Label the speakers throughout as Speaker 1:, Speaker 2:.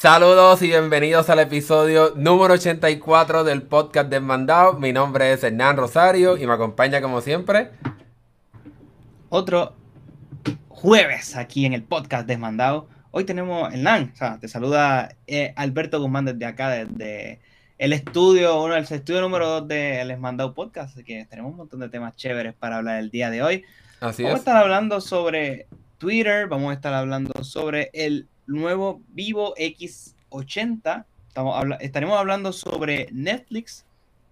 Speaker 1: Saludos y bienvenidos al episodio número 84 del podcast Desmandado. Mi nombre es Hernán Rosario y me acompaña como siempre.
Speaker 2: Otro jueves aquí en el podcast Desmandado. Hoy tenemos Hernán, o sea, te saluda eh, Alberto Guzmán desde acá, desde el estudio, uno, el estudio número 2 del Desmandado Podcast. Así que tenemos un montón de temas chéveres para hablar el día de hoy.
Speaker 1: Así
Speaker 2: vamos
Speaker 1: es.
Speaker 2: a estar hablando sobre Twitter, vamos a estar hablando sobre el nuevo Vivo X80. Estamos habla- estaremos hablando sobre Netflix,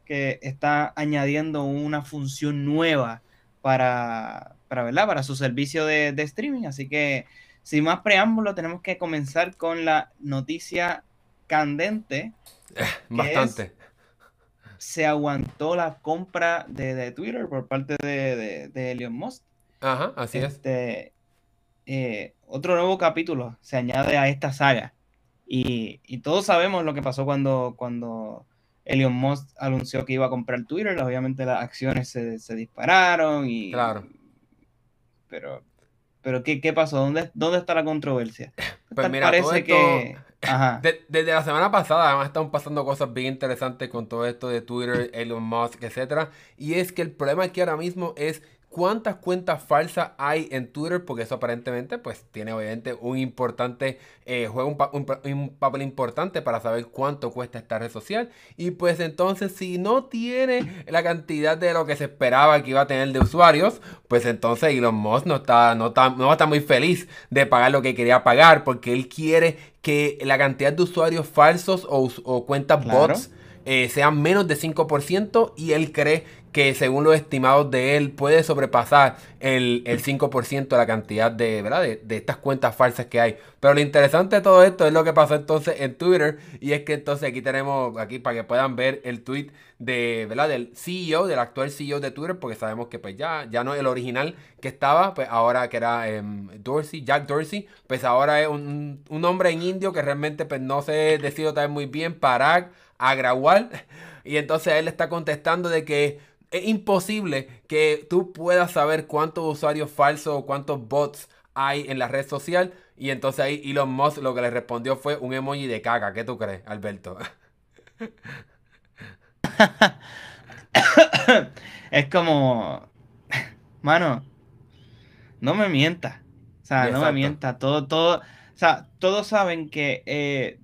Speaker 2: que está añadiendo una función nueva para, para, ¿verdad? para su servicio de, de streaming. Así que, sin más preámbulo, tenemos que comenzar con la noticia candente.
Speaker 1: Bastante.
Speaker 2: Se aguantó la compra de, de Twitter por parte de, de, de Elon Musk.
Speaker 1: Ajá, así es.
Speaker 2: Este, eh, otro nuevo capítulo se añade a esta saga. Y, y todos sabemos lo que pasó cuando, cuando Elon Musk anunció que iba a comprar Twitter. Obviamente las acciones se, se dispararon. Y,
Speaker 1: Claro.
Speaker 2: Pero, pero ¿qué, qué pasó? ¿Dónde, ¿Dónde está la controversia?
Speaker 1: Pues mira, todo
Speaker 2: parece
Speaker 1: esto-
Speaker 2: que... Ajá.
Speaker 1: De- desde la semana pasada además están pasando cosas bien interesantes con todo esto de Twitter, Elon Musk, etcétera. Y es que el problema aquí ahora mismo es cuántas cuentas falsas hay en Twitter, porque eso aparentemente pues tiene obviamente un importante, eh, juega un, pa- un pa- un papel importante para saber cuánto cuesta esta red social. Y pues entonces si no tiene la cantidad de lo que se esperaba que iba a tener de usuarios, pues entonces Elon Musk no está, no está, no va a estar muy feliz de pagar lo que quería pagar, porque él quiere que la cantidad de usuarios falsos o, cuentas
Speaker 2: Claro.
Speaker 1: bots eh, sean menos de 5% y él cree que según los estimados de él puede sobrepasar el, el 5% de la cantidad de, ¿verdad? De, de estas cuentas falsas que hay. Pero lo interesante de todo esto es lo que pasó entonces en Twitter y es que entonces aquí tenemos, aquí para que puedan ver el tweet de, ¿verdad? Del CEO, del actual CEO de Twitter, porque sabemos que pues ya, ya no el original que estaba, pues ahora que era em, Dorsey, Jack Dorsey, pues ahora es un, un hombre en indio que realmente pues no se decidió también muy bien, Parag Agrawal, y entonces él está contestando de que es imposible que tú puedas saber cuántos usuarios falsos o cuántos bots hay en la red social. Y entonces ahí Elon Musk lo que le respondió fue un emoji de caca. ¿Qué tú crees, Alberto?
Speaker 2: es como, mano, no me mientas. O sea, no me mientas. Todo, todo, o sea, todos saben que eh,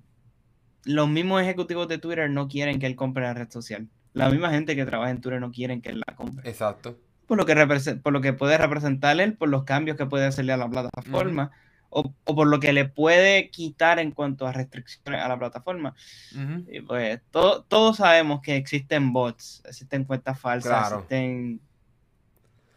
Speaker 2: los mismos ejecutivos de Twitter no quieren que él compre la red social. La misma gente que trabaja en Twitter no quieren que él la compre.
Speaker 1: Exacto.
Speaker 2: Por lo que, por lo que puede representar él, por los cambios que puede hacerle a la plataforma, o, o por lo que le puede quitar en cuanto a restricciones a la plataforma. Y pues to- todos sabemos que existen bots, existen cuentas falsas,
Speaker 1: Claro.
Speaker 2: existen...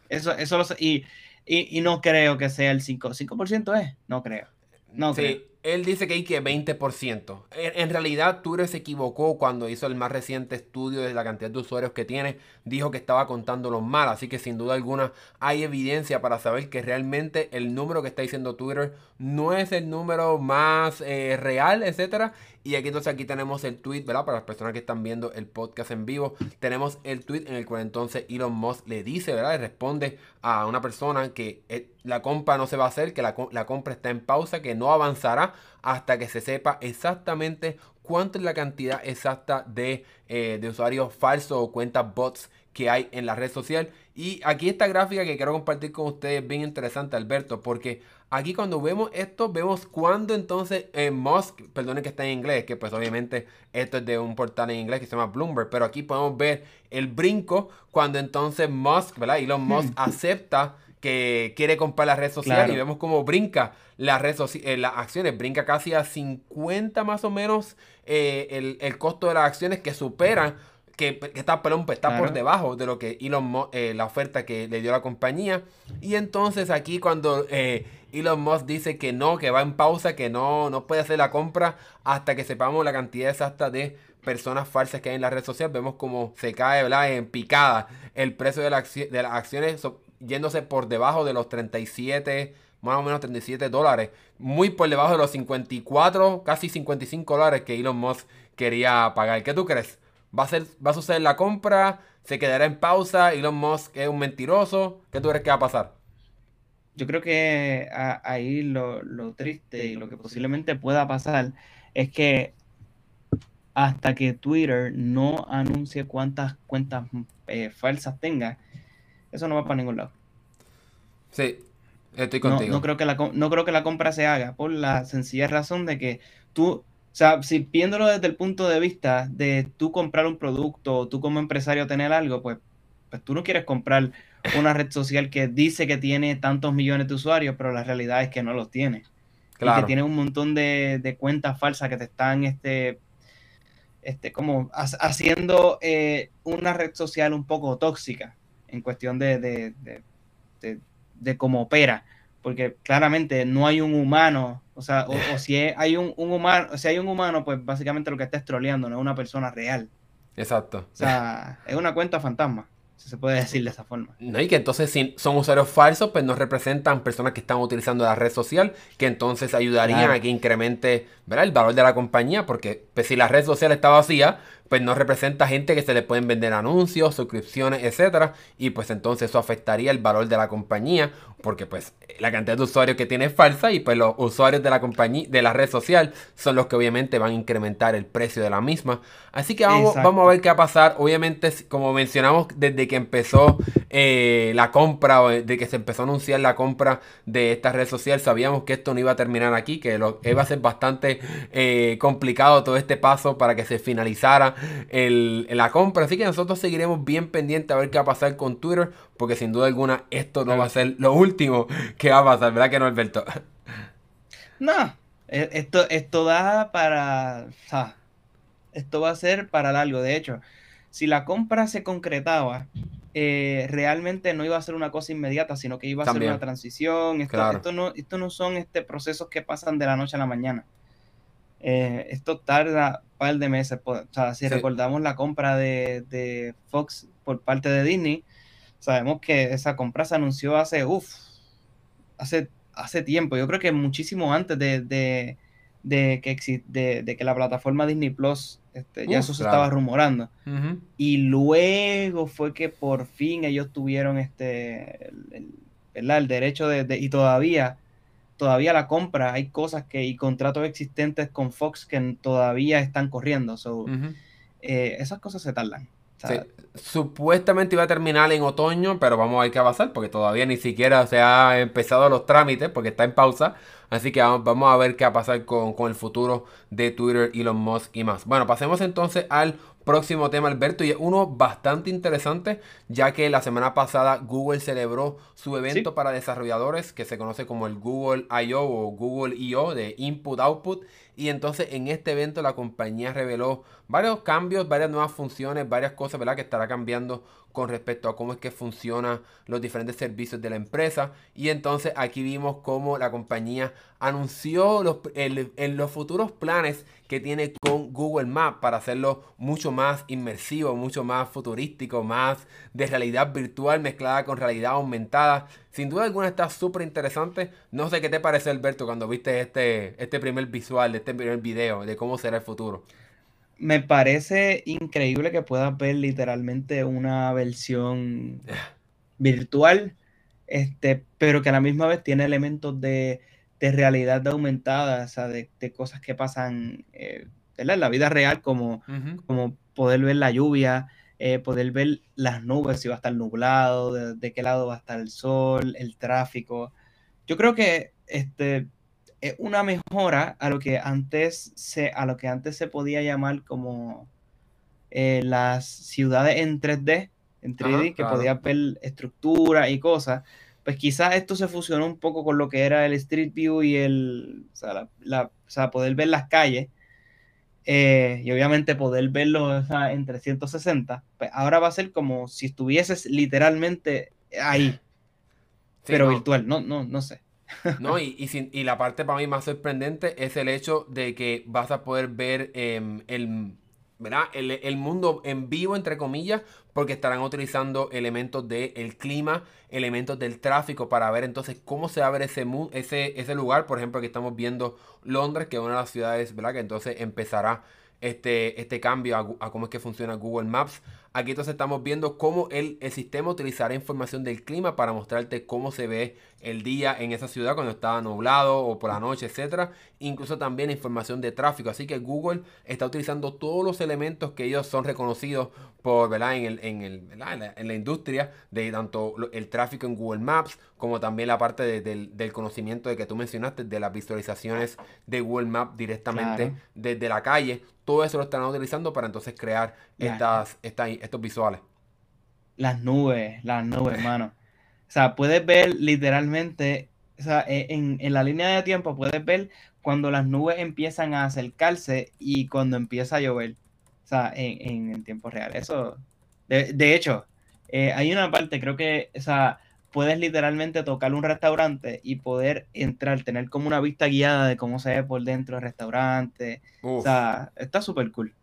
Speaker 2: Eso, eso lo sé. Y, y, y no creo que sea el 5%. ¿5% es? No creo. No creo.
Speaker 1: Él dice que hay que 20%. En, en realidad, Twitter se equivocó cuando hizo el más reciente estudio de la cantidad de usuarios que tiene. Dijo que estaba contándolos mal. Así que sin duda alguna hay evidencia para saber que realmente el número que está diciendo Twitter no es el número más eh, real, etcétera. Y aquí entonces aquí tenemos el tweet, ¿verdad? Para las personas que están viendo el podcast en vivo, tenemos el tweet en el cual entonces Elon Musk le dice, ¿verdad? Le responde a una persona que eh, la compra no se va a hacer, que la, co- la compra está en pausa, que no avanzará hasta que se sepa exactamente cuánto es la cantidad exacta de, eh, de usuarios falsos o cuentas bots que hay en la red social. Y aquí esta gráfica que quiero compartir con ustedes es bien interesante, Alberto, porque aquí cuando vemos esto, vemos cuando entonces eh, Musk, perdone que está en inglés, que pues obviamente esto es de un portal en inglés que se llama Bloomberg, pero aquí podemos ver el brinco cuando entonces Musk, ¿verdad? Elon Musk acepta que quiere comprar la red social
Speaker 2: Claro.
Speaker 1: y vemos cómo brinca la red eh, las acciones, brinca casi a 50 más o menos eh, el, el costo de las acciones que superan que, que está, perdón, pues está por debajo de lo que Elon Musk, eh, la oferta que le dio la compañía. Y entonces aquí cuando eh, Elon Musk dice que no, que va en pausa, que no, no puede hacer la compra hasta que sepamos la cantidad exacta de personas falsas que hay en la red social, vemos como se cae ¿verdad? en picada el precio de, la de las acciones yéndose por debajo de los 37, más o menos 37 dólares, muy por debajo de los 54, casi 55 dólares que Elon Musk quería pagar. ¿Qué tú crees? ¿Va a, ser, ¿Va a suceder la compra? ¿Se quedará en pausa? ¿Elon Musk es un mentiroso? ¿Qué tú crees que va a pasar?
Speaker 2: Yo creo que a- ahí lo, lo triste y lo que posiblemente pueda pasar es que hasta que Twitter no anuncie cuántas cuentas eh, falsas tenga, eso no va para ningún lado.
Speaker 1: Sí, estoy contigo.
Speaker 2: No, creo que la, no creo que la compra se haga por la sencilla razón de que tú, o sea, si viéndolo desde el punto de vista de tú comprar un producto o tú como empresario tener algo, pues, pues tú no quieres comprar una red social que dice que tiene tantos millones de usuarios, pero la realidad es que no los tiene. Claro. Y que tiene un montón de, de cuentas falsas que te están este, este, como haciendo eh, una red social un poco tóxica en cuestión de, de, cómo opera, porque claramente no hay un humano, o sea, o, si hay un, humano, si hay un humano, pues básicamente lo que está es troleando, no es una persona real.
Speaker 1: Exacto.
Speaker 2: O sea, es una cuenta fantasma se puede decir de esa forma.
Speaker 1: No, y que entonces si son usuarios falsos, pues no representan personas que están utilizando la red social, que entonces ayudarían a que incremente el valor de la compañía, porque pues, si la red social está vacía, pues no representa gente que se le pueden vender anuncios, suscripciones, etcétera, y pues entonces eso afectaría el valor de la compañía, porque pues la cantidad de usuarios que tiene es falsa y pues los usuarios de la compañía de la red social son los que obviamente van a incrementar el precio de la misma. Así que vamos, vamos a ver qué va a pasar. Obviamente, como mencionamos desde que empezó eh, la compra, o de que se empezó a anunciar la compra de esta red social, sabíamos que esto no iba a terminar aquí, que lo, iba a ser bastante eh, complicado todo este paso para que se finalizara el, la compra. Así que nosotros seguiremos bien pendientes a ver qué va a pasar con Twitter, porque sin duda alguna esto no va a ser lo último que va a pasar, ¿verdad que no, Alberto?
Speaker 2: No, e, esto, esto da para... esto va a ser para largo. De hecho, si la compra se concretaba, eh, realmente no iba a ser una cosa inmediata, sino que iba a ser una transición. Esto, no, esto no son este, procesos que pasan de la noche a la mañana. Eh, esto tarda par de meses. O sea, si recordamos la compra de, Fox por parte de Disney, sabemos que esa compra se anunció hace, uff, hace, hace tiempo. Yo creo que muchísimo antes de, de, de que, de, que la plataforma Disney Plus, este, ya eso se estaba rumorando. Y luego fue que por fin ellos tuvieron este, el, el derecho de, y todavía todavía la compra, hay cosas que y contratos existentes con Fox que todavía están corriendo. Eh, esas cosas se tardan.
Speaker 1: Supuestamente iba a terminar en otoño, pero vamos a ver qué va a pasar, porque todavía ni siquiera se ha empezado los trámites, porque está en pausa. Así que vamos, a ver qué va a pasar con, con el futuro de Twitter, Elon Musk y más. Bueno, pasemos entonces al próximo tema, Alberto, y es uno bastante interesante, ya que la semana pasada Google celebró su evento para desarrolladores, que se conoce como el Google I.O. o Google I.O. de Input Output. Y entonces en este evento la compañía reveló varios cambios, varias nuevas funciones, varias cosas, ¿verdad? Que estará cambiando con respecto a cómo es que funcionan los diferentes servicios de la empresa. Y entonces aquí vimos cómo la compañía anunció los, los futuros planes que tiene con Google Maps para hacerlo mucho más inmersivo, mucho más futurístico, más de realidad virtual mezclada con realidad aumentada. Sin duda alguna está súper interesante. No sé qué te parece Alberto cuando viste este, este primer visual, este primer video de cómo será el futuro.
Speaker 2: Me parece increíble que puedas ver literalmente una versión virtual, este, pero que a la misma vez tiene elementos de de realidad aumentada, o sea, de, cosas que pasan eh, en la vida real, como, como poder ver la lluvia, eh, poder ver las nubes, si va a estar nublado, de, qué lado va a estar el sol, el tráfico. Yo creo que este, es una mejora a lo que antes se, a lo que antes se podía llamar como eh, las ciudades en 3D, en 3D, que podía ver estructura y cosas pues quizás esto se fusionó un poco con lo que era el Street View y el, o sea, la, o sea poder ver las calles eh, y obviamente poder verlo en 360, pues ahora va a ser como si estuvieses literalmente ahí, pero virtual, no, no, no sé.
Speaker 1: No, y, y, la parte para mí más sorprendente es el hecho de que vas a poder ver em, el ¿verdad? El, mundo en vivo, entre comillas, porque estarán utilizando elementos del clima, elementos del tráfico para ver entonces cómo se va a ver ese, ese, ese lugar. Por ejemplo, aquí estamos viendo Londres, que es una de las ciudades, ¿verdad? Que entonces empezará este, este cambio a, cómo es que funciona Google Maps. Aquí entonces estamos viendo cómo el, el, sistema utilizará información del clima para mostrarte cómo se ve el día en esa ciudad cuando está nublado o por la noche, etcétera. Incluso también información de tráfico. Así que Google está utilizando todos los elementos que ellos son reconocidos por, ¿verdad? En, el, en, el, la, en, la, industria de tanto el tráfico en Google Maps como también la parte de, del, del, conocimiento de que tú mencionaste de las visualizaciones de Google Maps directamente claro. desde la calle. Todo eso lo están utilizando para entonces crear estas, estas, estos visuales.
Speaker 2: Las nubes, las nubes, hermano. O sea, puedes ver literalmente, o sea, e, en, en, la línea de tiempo puedes ver cuando las nubes empiezan a acercarse y cuando empieza a llover. O sea, en, en tiempo real. Eso, de, de hecho, eh, hay una parte, creo que, o sea, puedes literalmente tocar un restaurante y poder entrar, tener como una vista guiada de cómo se ve por dentro del restaurante. Uf. O sea, está súper cool.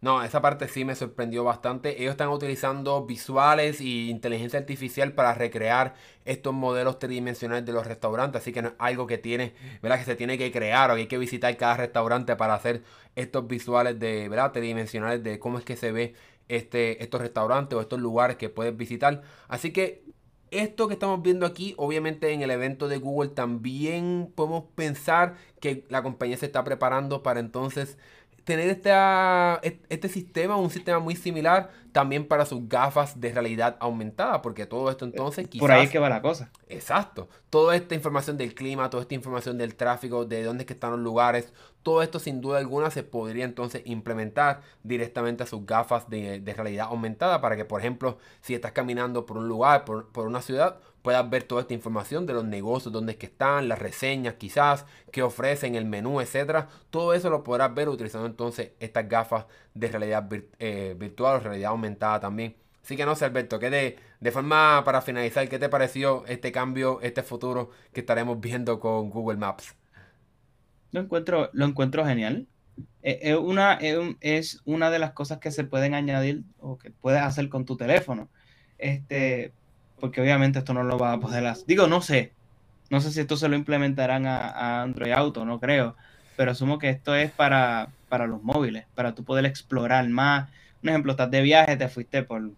Speaker 1: No, esa parte sí me sorprendió bastante. Ellos están utilizando visuales y inteligencia artificial para recrear estos modelos tridimensionales de los restaurantes. Así que no es algo que tiene, ¿verdad? Que se tiene que crear o que hay que visitar cada restaurante para hacer estos visuales de, ¿verdad? Tridimensionales de cómo es que se ve este, estos restaurantes o estos lugares que puedes visitar. Así que esto que estamos viendo aquí, obviamente en el evento de Google también podemos pensar que la compañía se está preparando para entonces tener esta, este sistema, un sistema muy similar también para sus gafas de realidad aumentada, porque todo esto entonces
Speaker 2: quizás... Por ahí es que va la cosa.
Speaker 1: Exacto. Toda esta información del clima, toda esta información del tráfico, de dónde es que están los lugares, todo esto sin duda alguna se podría entonces implementar directamente a sus gafas de, realidad aumentada para que, por ejemplo, si estás caminando por un lugar, por, por una ciudad, puedas ver toda esta información de los negocios, dónde es que están, las reseñas quizás, qué ofrecen, el menú, etcétera. Todo eso lo podrás ver utilizando entonces estas gafas de realidad eh, virtual o realidad aumentada también. Así que no sé, Alberto, que de, de forma para finalizar, ¿qué te pareció este cambio, este futuro que estaremos viendo con Google Maps?
Speaker 2: Lo encuentro, lo encuentro genial. Es una, es una de las cosas que se pueden añadir o que puedes hacer con tu teléfono. Este, porque obviamente esto no lo va a poder hacer. Digo, no sé. No sé si esto se lo implementarán a, a Android Auto, no creo. Pero asumo que esto es para, para los móviles, para tú poder explorar más. Un ejemplo, estás de viaje, te fuiste por.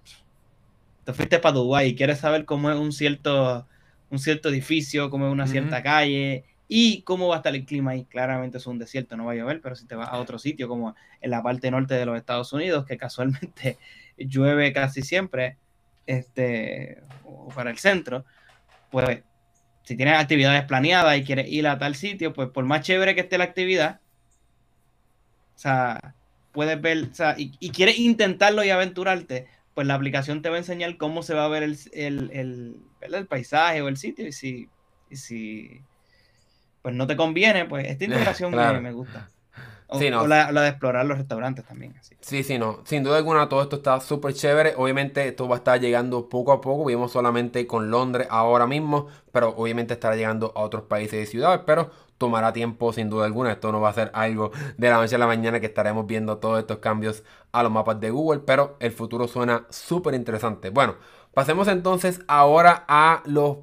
Speaker 2: Te fuiste para Dubái y quieres saber cómo es un cierto, un cierto edificio, cómo es una uh -huh. cierta calle y cómo va a estar el clima ahí. Claramente es un desierto, no va a llover, pero si te vas a otro sitio, como en la parte norte de los Estados Unidos, que casualmente llueve casi siempre, este, o para el centro, pues si tienes actividades planeadas y quieres ir a tal sitio, pues por más chévere que esté la actividad, o sea, puedes ver, o sea, y, y quieres intentarlo y aventurarte, pues la aplicación te va a enseñar cómo se va a ver el, el, el, el paisaje o el sitio y si, y si pues no te conviene, pues esta integración claro. me, me gusta. O, sí, no. o la, la, de explorar los restaurantes también. Así.
Speaker 1: Sí, sí, no. Sin duda alguna, todo esto está súper chévere. Obviamente, esto va a estar llegando poco a poco. Vimos solamente con Londres ahora mismo, pero obviamente estará llegando a otros países y ciudades. Pero tomará tiempo, sin duda alguna. Esto no va a ser algo de la noche a la mañana que estaremos viendo todos estos cambios a los mapas de Google. Pero el futuro suena súper interesante. Bueno, pasemos entonces ahora a los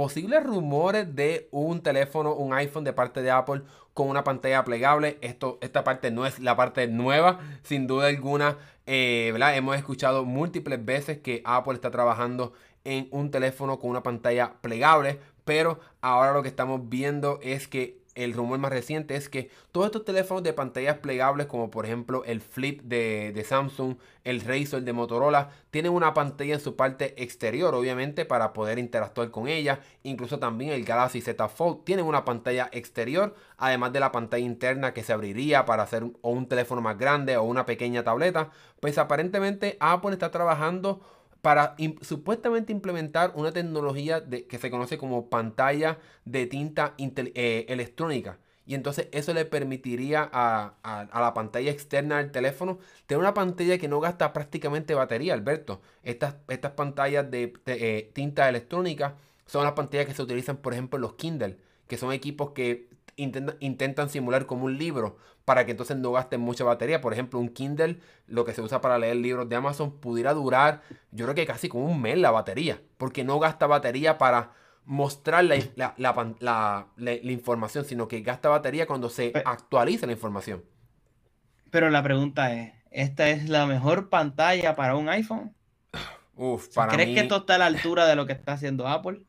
Speaker 1: posibles rumores de un teléfono, un iPhone de parte de Apple con una pantalla plegable. Esto, esta parte no es la parte nueva, sin duda alguna. Eh. Hemos escuchado múltiples veces que Apple está trabajando en un teléfono con una pantalla plegable, pero ahora lo que estamos viendo es que el rumor más reciente es que todos estos teléfonos de pantallas plegables, como por ejemplo el Flip de, de, Samsung, el Razr de Motorola, tienen una pantalla en su parte exterior, obviamente, para poder interactuar con ella. Incluso también el Galaxy Z Fold tiene una pantalla exterior, además de la pantalla interna que se abriría para hacer o un teléfono más grande o una pequeña tableta. Pues aparentemente Apple está trabajando para supuestamente implementar una tecnología de, que se conoce como pantalla de tinta eh, electrónica. Y entonces eso le permitiría a, a, la pantalla externa del teléfono tener una pantalla que no gasta prácticamente batería, Alberto. Estas, estas pantallas de, de eh, tinta electrónica son las pantallas que se utilizan, por ejemplo, en los Kindle, que son equipos que intentan, intentan simular como un libro para que entonces no gasten mucha batería. Por ejemplo, un Kindle, lo que se usa para leer libros de Amazon, pudiera durar, yo creo que casi como un mes la batería, porque no gasta batería para mostrar la, la, la, la información, sino que gasta batería cuando se actualiza la información.
Speaker 2: Pero la pregunta es, esta es la mejor pantalla para un iPhone.
Speaker 1: Uf, para
Speaker 2: ¿Crees
Speaker 1: mí...
Speaker 2: que esto está a la altura de lo que está haciendo Apple?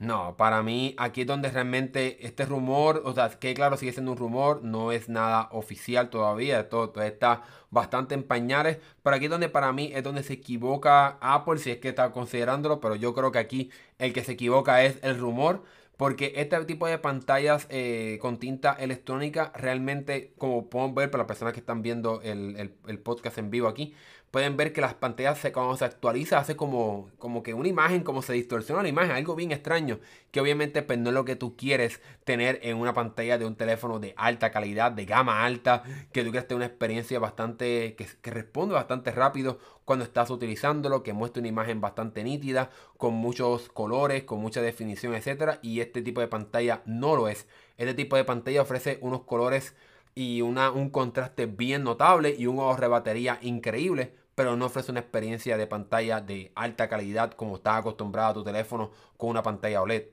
Speaker 1: No, para mí aquí es donde realmente este rumor, o sea, que claro, sigue siendo un rumor, no es nada oficial todavía, todo, todo está bastante en pañales, pero aquí es donde para mí es donde se equivoca Apple, si es que está considerándolo, pero yo creo que aquí el que se equivoca es el rumor. Porque este tipo de pantallas eh, con tinta electrónica realmente, como podemos ver para las personas que están viendo el, el podcast en vivo aquí, pueden ver que las pantallas se, cuando se actualiza hace como, como que una imagen, como se distorsiona la imagen, algo bien extraño, que obviamente pues, no es lo que tú quieres tener en una pantalla de un teléfono de alta calidad, de gama alta, que tú quieres tener una experiencia bastante, que, que responde bastante rápido cuando estás utilizándolo, que muestra una imagen bastante nítida, con muchos colores, con mucha definición, etcétera, y este tipo de pantalla no lo es. Este tipo de pantalla ofrece unos colores y una, un contraste bien notable y un ahorro de batería increíble pero no ofrece una experiencia de pantalla de alta calidad como estás acostumbrado a tu teléfono con una pantalla OLED.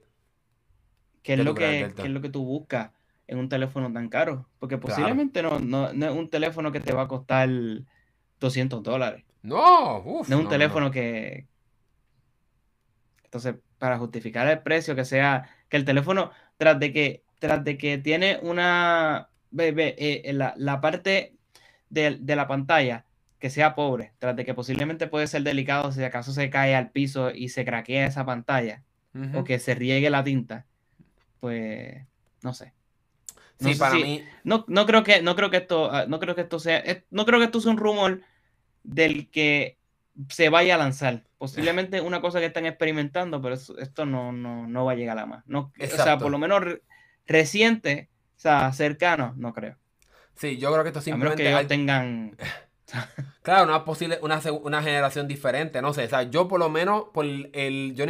Speaker 2: ¿Qué es, lo que, es lo que tú buscas en un teléfono tan caro? Porque posiblemente no, no, es un teléfono que te va a costar 200 dólares.
Speaker 1: No,
Speaker 2: no es un teléfono que... Entonces, para justificar el precio, que sea que el teléfono, tras de que, tras de que tiene una... Ve, eh, la, la, parte de, de la pantalla que sea pobre, tras de que posiblemente puede ser delicado si acaso se cae al piso y se craquea esa pantalla o que se riegue la tinta, pues no sé.
Speaker 1: sí, para mí.
Speaker 2: No, no, creo que, no creo que esto, ah, no creo que esto sea, no creo que esto sea un rumor del que se vaya a lanzar. Posiblemente una cosa que están experimentando, pero esto no, no, no va a llegar a más. No, o sea, por lo menos reciente, o sea, cercano, no creo.
Speaker 1: Sí, yo creo que esto simplemente.
Speaker 2: A menos que tengan
Speaker 1: Claro, no es posible una, una, generación diferente, no sé, o sea, yo por lo menos, por el, yo,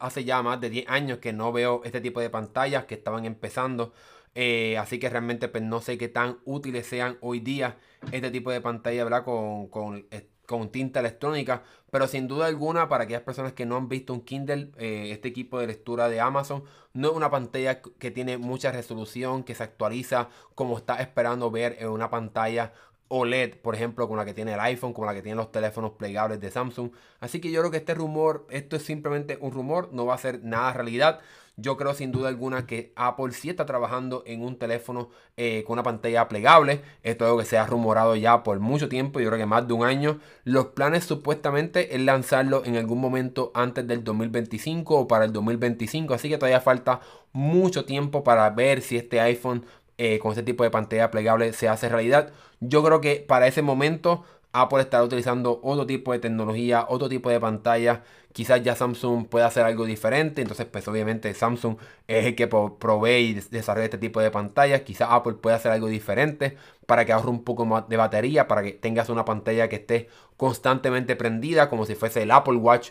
Speaker 1: hace ya más de 10 años que no veo este tipo de pantallas que estaban empezando, eh, así que realmente pues, no sé qué tan útiles sean hoy día este tipo de pantalla, ¿verdad? Con, con, eh, con tinta electrónica, pero sin duda alguna para aquellas personas que no han visto un Kindle, eh, este equipo de lectura de Amazon no es una pantalla que tiene mucha resolución, que se actualiza como está esperando ver en una pantalla OLED, por ejemplo, con la que tiene el iPhone, con la que tienen los teléfonos plegables de Samsung. Así que yo creo que este rumor, esto es simplemente un rumor, no va a ser nada realidad. Yo creo sin duda alguna que Apple sí está trabajando en un teléfono eh, con una pantalla plegable. Esto es algo que se ha rumorado ya por mucho tiempo, yo creo que más de un año. Los planes supuestamente es lanzarlo en algún momento antes del 2025 o para el 2025. Así que todavía falta mucho tiempo para ver si este iPhone eh, con este tipo de pantalla plegable se hace realidad. Yo creo que para ese momento Apple estará utilizando otro tipo de tecnología, otro tipo de pantalla. Quizás ya Samsung pueda hacer algo diferente. Entonces, pues obviamente Samsung es el que provee y desarrolla este tipo de pantallas. Quizás Apple pueda hacer algo diferente para que ahorre un poco más de batería, para que tengas una pantalla que esté constantemente prendida, como si fuese el Apple Watch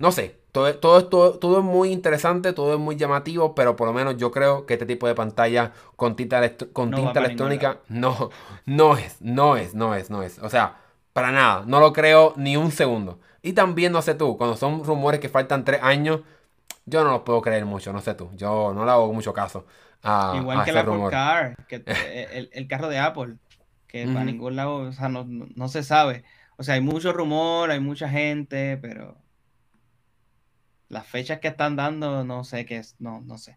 Speaker 1: no sé, todo, todo, todo, es muy interesante, todo es muy llamativo, pero por lo menos yo creo que este tipo de pantalla con tinta, con tinta electrónica no, no es, no es, no es, no es. O sea, para nada, no lo creo ni un segundo. Y también, no sé tú, cuando son rumores que faltan tres años, yo no los puedo creer mucho, no sé tú. Yo no le hago mucho caso a,
Speaker 2: Igual que el Apple Car, que, eh, el, carro de Apple, que para ningún lado, o sea, no, no se sabe. O sea, hay mucho rumor, hay mucha gente, pero las fechas que están dando, no sé qué es, no, no sé.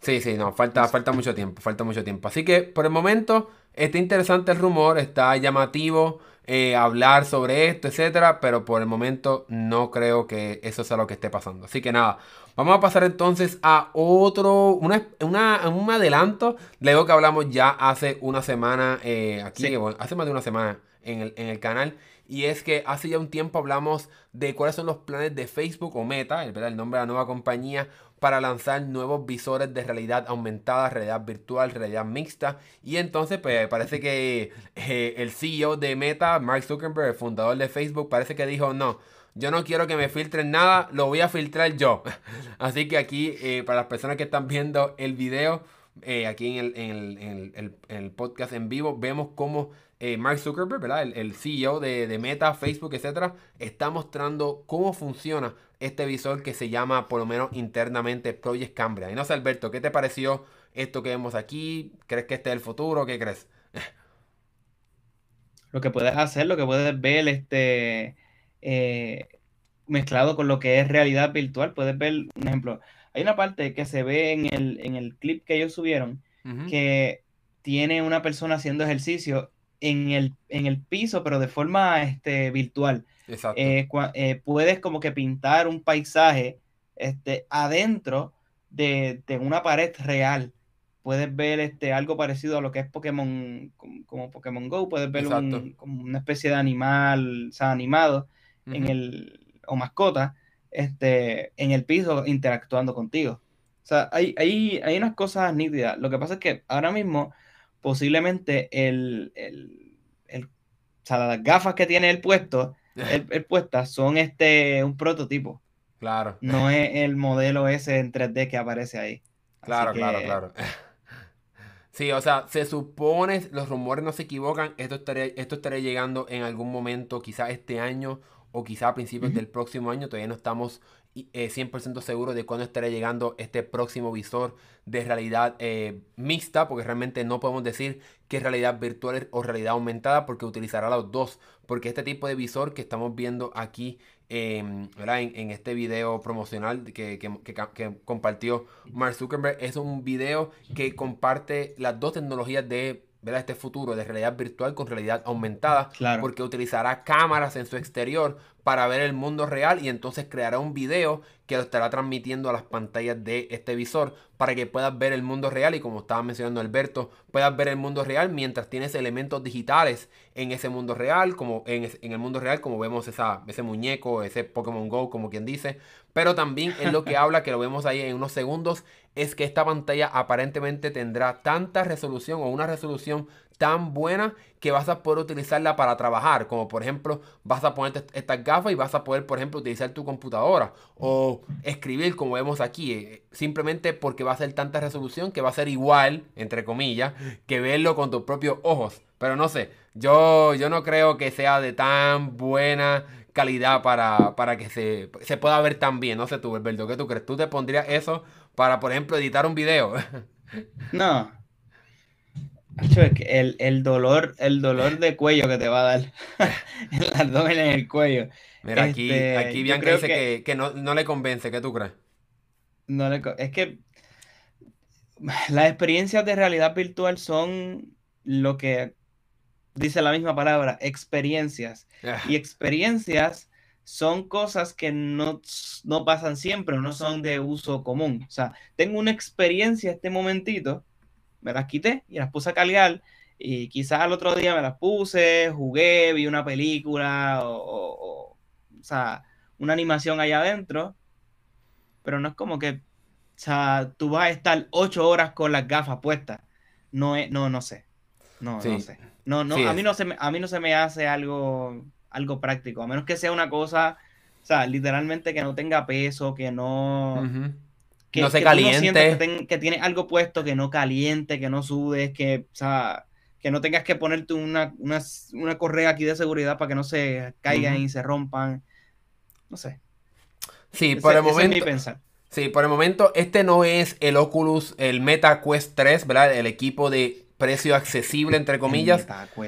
Speaker 1: Sí, sí, no, falta, falta mucho tiempo, falta mucho tiempo. Así que por el momento está interesante el rumor, está llamativo eh, hablar sobre esto, etcétera, pero por el momento no creo que eso sea lo que esté pasando. Así que nada, vamos a pasar entonces a otro, una, un adelanto de lo que hablamos ya hace una semana eh, aquí, hace más de una semana en el, en el canal y es que hace ya un tiempo hablamos de cuáles son los planes de Facebook o Meta, el, el nombre de la nueva compañía, para lanzar nuevos visores de realidad aumentada, realidad virtual, realidad mixta. Y entonces, pues parece que eh, el CEO de Meta, Mark Zuckerberg, el fundador de Facebook, parece que dijo, no, yo no quiero que me filtren nada, lo voy a filtrar yo. Así que aquí, eh, para las personas que están viendo el video, eh, aquí en el, podcast en vivo, vemos cómo Mark Zuckerberg, ¿verdad? El, CEO de, Meta, Facebook, etcétera, está mostrando cómo funciona este visor que se llama, por lo menos internamente, Project Cambria. Y no sé, Alberto, ¿qué te pareció esto que vemos aquí? ¿Crees que este es el futuro? ¿Qué crees?
Speaker 2: lo que puedes hacer, lo que puedes ver, este, eh, mezclado con lo que es realidad virtual. Puedes ver, un ejemplo, hay una parte que se ve en el, en el clip que ellos subieron, que tiene una persona haciendo ejercicio en el, en el piso, pero de forma este, virtual. Exacto. Eh, eh, puedes como que pintar un paisaje este, adentro de, una pared real. Puedes ver este, algo parecido a lo que es Pokémon, como, Pokémon Go, puedes ver como una especie de animal, o animado en el, o mascota este, en el piso interactuando contigo. O sea, hay, hay, hay unas cosas nítidas. Lo que pasa es que ahora mismo posiblemente el, el, el o sea, las gafas que tiene el puesto, el, puesta son este, un prototipo.
Speaker 1: Claro.
Speaker 2: No es el modelo ese en 3D que aparece ahí.
Speaker 1: Claro, claro, claro. Sí, o sea, se supone, los rumores no se equivocan, esto estaría, esto estaría llegando en algún momento, quizás este año o quizá a principios del próximo año. Todavía no estamos 100% eh, seguros de cuándo estará llegando este próximo visor de realidad eh, mixta, porque realmente no podemos decir que es realidad virtual o realidad aumentada, porque utilizará los dos. Porque este tipo de visor que estamos viendo aquí em, en, este video promocional que, compartió Mark Zuckerberg es un video que comparte las dos tecnologías de este futuro de realidad virtual con realidad aumentada, porque utilizará cámaras en su exterior para ver el mundo real y entonces creará un video que lo estará transmitiendo a las pantallas de este visor para que puedas ver el mundo real y como estaba mencionando Alberto, puedas ver el mundo real mientras tienes elementos digitales en ese mundo real, como en, el mundo real, como vemos esa, ese muñeco, ese Pokémon Go, como quien dice, pero también en lo que habla, que lo vemos ahí en unos segundos, es que esta pantalla aparentemente tendrá tanta resolución o una resolución tan buena que vas a poder utilizarla para trabajar. Como por ejemplo, vas a ponerte estas gafas y vas a poder, por ejemplo, utilizar tu computadora o escribir como vemos aquí. Eh, simplemente porque va a ser tanta resolución que va a ser igual, entre comillas, que verlo con tus propios ojos. Pero no sé, yo, yo no creo que sea de tan buena calidad para, para que se, se, pueda ver tan bien. No sé tú, Alberto, ¿qué tú crees? ¿Tú te pondrías eso para, por ejemplo, editar un video?
Speaker 2: No, el, el, dolor, el dolor de cuello que te va a dar. el abdomen en el cuello.
Speaker 1: Mira, aquí, este, aquí Bianca dice que, no, le convence. ¿Qué tú crees?
Speaker 2: No le, es que las experiencias de realidad virtual son lo que dice la misma palabra, experiencias. Ah. Y experiencias son cosas que no, no pasan siempre, no son de uso común. O sea, tengo una experiencia este momentito me las quité y las puse a cargar y quizás al otro día me las puse, jugué, vi una película o, o, sea, una animación allá adentro, pero no es como que, o sea, tú vas a estar ocho horas con las gafas puestas. No, es, no, no sé. No, no sé. No, no, a, mí no se me, a mí no se me hace algo, algo práctico, a menos que sea una cosa, o sea, literalmente que no tenga peso, que no
Speaker 1: que no se caliente.
Speaker 2: que, tiene algo puesto, que no caliente, que no sudes, que, o sea, que no tengas que ponerte una, correa aquí de seguridad para que no se caigan y se rompan. No sé.
Speaker 1: Sí, por el momento. Sí, por el momento, este no es el Oculus, el Meta Quest 3, ¿verdad? El equipo de precio accesible, entre comillas.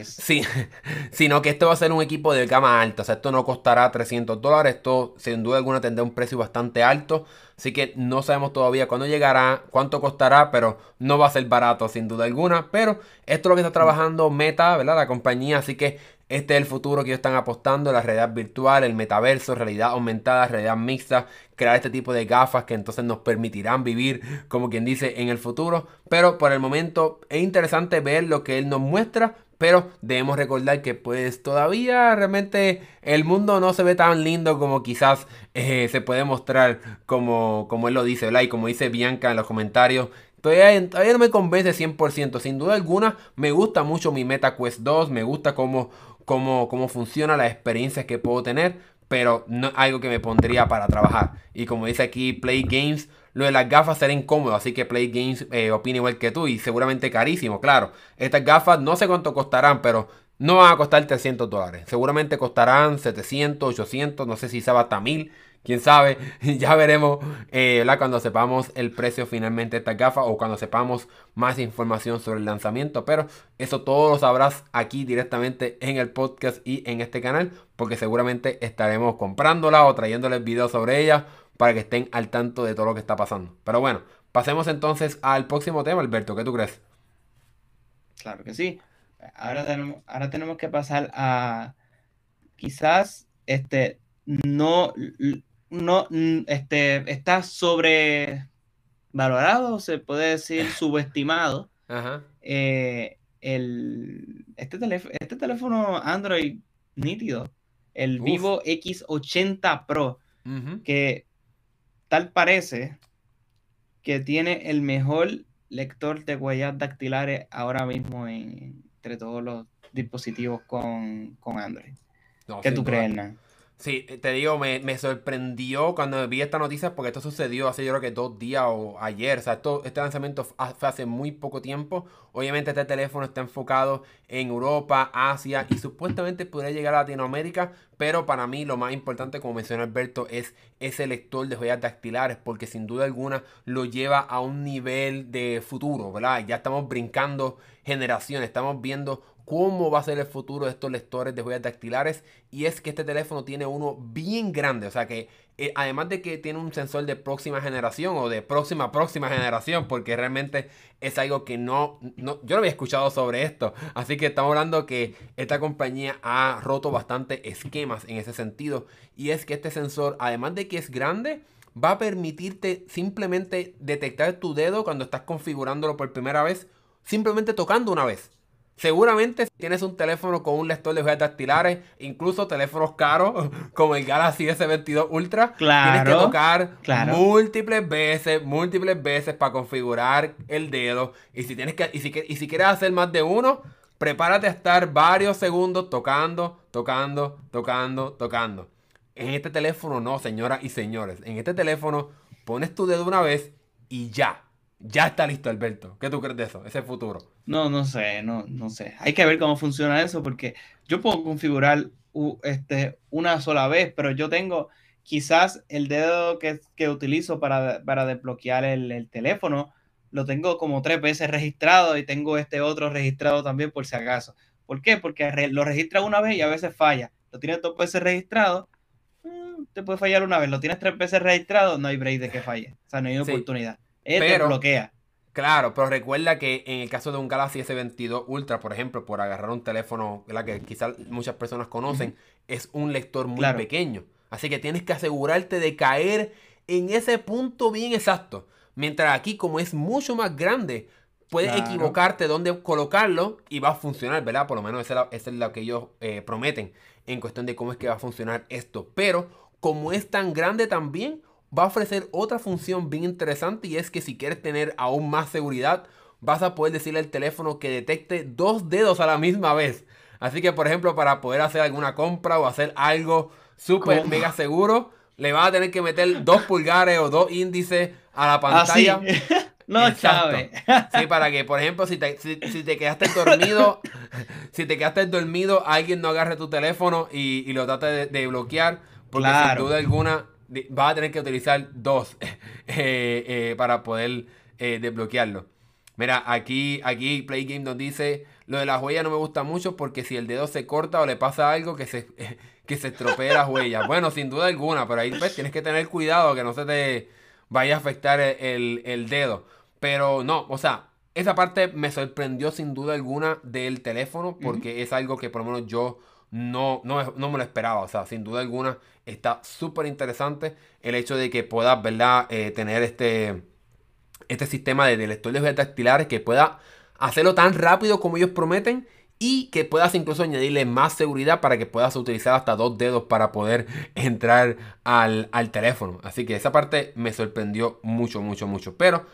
Speaker 1: Sí, sino que esto va a ser un equipo de gama alta. O sea, esto no costará 300 dólares. Esto, sin duda alguna, tendrá un precio bastante alto. Así que no sabemos todavía cuándo llegará, cuánto costará, pero no va a ser barato, sin duda alguna. Pero esto es lo que está trabajando Meta, ¿verdad? La compañía. Así que este es el futuro que ellos están apostando, la realidad virtual, el metaverso, realidad aumentada, realidad mixta, crear este tipo de gafas que entonces nos permitirán vivir, como quien dice, en el futuro. Pero por el momento es interesante ver lo que él nos muestra, pero debemos recordar que pues todavía realmente el mundo no se ve tan lindo como quizás eh, se puede mostrar como, como él lo dice, ¿verdad? Y como dice Bianca en los comentarios, Todavía, todavía, no me convence 100%. Sin duda alguna, me gusta mucho mi Meta Quest 2. Me gusta cómo cómo, cómo funciona, las experiencias que puedo tener, pero no algo que me pondría para trabajar. Y como dice aquí Play Games, lo de las gafas será incómodo, así que Play Games eh, opina igual que tú y seguramente carísimo, claro. Estas gafas no sé cuánto costarán, pero no van a costar 300 dólares. Seguramente costarán 700, 800, no sé si sabe hasta 1000 quién sabe, ya veremos eh, cuando sepamos el precio finalmente de esta gafas o cuando sepamos más información sobre el lanzamiento. Pero eso todo lo sabrás aquí directamente en el podcast y en este canal, porque seguramente estaremos comprándola o trayéndoles videos sobre ella para que estén al tanto de todo lo que está pasando. Pero bueno, pasemos entonces al próximo tema, Alberto, ¿qué tú crees?
Speaker 2: Claro que sí. Ahora tenemos, ahora tenemos que pasar a quizás este no no, este, está sobrevalorado, se puede decir subestimado. Eh, el, este, este teléfono Android nítido, el Vivo X80 Pro, que tal parece que tiene el mejor lector de huellas dactilares ahora mismo entre todos los dispositivos con, Android. ¿Qué tú crees, Hernán?
Speaker 1: Sí, te digo, me, sorprendió cuando vi esta noticia porque esto sucedió hace yo creo que dos días o ayer. O sea, este lanzamiento fue hace muy poco tiempo. Obviamente este teléfono está enfocado en Europa, Asia y supuestamente podría llegar a Latinoamérica. Pero para mí lo más importante, como mencionó Alberto, es ese lector de huellas dactilares porque sin duda alguna lo lleva a un nivel de futuro, ¿verdad? Ya estamos brincando generaciones, estamos viendo cómo va a ser el futuro de estos lectores de huellas dactilares. Y es que este teléfono tiene uno bien grande. O sea que eh, además de que tiene un sensor de próxima generación o de próxima próxima generación. Porque realmente es algo que no, no, yo no había escuchado sobre esto. Así que estamos hablando que esta compañía ha roto bastante esquemas en ese sentido. Y es que este sensor, además de que es grande, va a permitirte simplemente detectar tu dedo cuando estás configurándolo por primera vez. Simplemente tocando una vez. Seguramente si tienes un teléfono con un lector de huellas dactilares, incluso teléfonos caros como el Galaxy S22 Ultra, tienes que tocar múltiples veces, múltiples veces para configurar el dedo. Y si tienes que, y si, y si quieres hacer más de uno, prepárate a estar varios segundos tocando, tocando, tocando, tocando. En este teléfono no, señoras y señores. En este teléfono pones tu dedo una vez y ya. Ya está listo, Alberto. ¿Qué tú crees de eso? Ese futuro.
Speaker 2: No, no sé, no, no sé. Hay que ver cómo funciona eso porque yo puedo configurar este, una sola vez, pero yo tengo quizás el dedo que, que utilizo para, para desbloquear el, teléfono, lo tengo como tres veces registrado y tengo este otro registrado también por si acaso. ¿Por qué? Porque lo registra una vez y a veces falla. Lo tienes dos veces registrado, mm, te puede fallar una vez. Lo tienes tres veces registrado, no hay break de que falle. O sea, no hay oportunidad. Este bloquea.
Speaker 1: Claro, pero recuerda que en el caso de un Galaxy S22 Ultra, por ejemplo, por agarrar un teléfono la que quizás muchas personas conocen, es un lector muy pequeño. Así que tienes que asegurarte de caer en ese punto bien exacto. Mientras aquí, como es mucho más grande, puedes equivocarte dónde colocarlo y va a funcionar, ¿verdad? Por lo menos eso es lo que ellos eh, prometen en cuestión de cómo es que va a funcionar esto. Pero como es tan grande también, va a ofrecer otra función bien interesante y es que si quieres tener aún más seguridad, vas a poder decirle al teléfono que detecte dos dedos a la misma vez. Así que, por ejemplo, para poder hacer alguna compra o hacer algo súper mega seguro, le vas a tener que meter dos pulgares o dos índices a la ah, pantalla.
Speaker 2: No, Chávez.
Speaker 1: Sí, para que, por ejemplo, si te, si, te quedaste dormido, si te quedaste dormido, alguien no agarre tu teléfono y, lo trate de, bloquear. Porque sin duda alguna vas a tener que utilizar dos eh, eh, para poder eh, desbloquearlo. Mira, aquí, aquí Play Game nos dice, lo de las huellas no me gusta mucho porque si el dedo se corta o le pasa algo que se, que se estropee las huellas. Bueno, sin duda alguna, pero ahí pues, tienes que tener cuidado que no se te vaya a afectar el, el dedo. Pero no, o sea, esa parte me sorprendió sin duda alguna del teléfono porque es algo que por lo menos yo no, no, no, me lo esperaba. O sea, sin duda alguna está súper interesante el hecho de que puedas, ¿verdad? Eh, tener este, este sistema de, lector de huellas dactilares que pueda hacerlo tan rápido como ellos prometen y que puedas incluso añadirle más seguridad para que puedas utilizar hasta dos dedos para poder entrar al, al teléfono. Así que esa parte me sorprendió mucho, mucho, mucho. Pero